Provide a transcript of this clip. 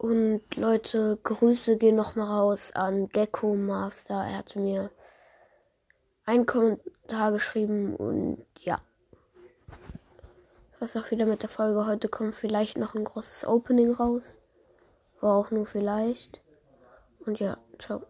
Und Leute, Grüße gehen nochmal raus an Gecko Master. Er hatte mir einen Kommentar geschrieben und ja. Das war's auch wieder mit der Folge. Heute kommt vielleicht noch ein großes Opening raus. War auch nur vielleicht. Und ja, ciao.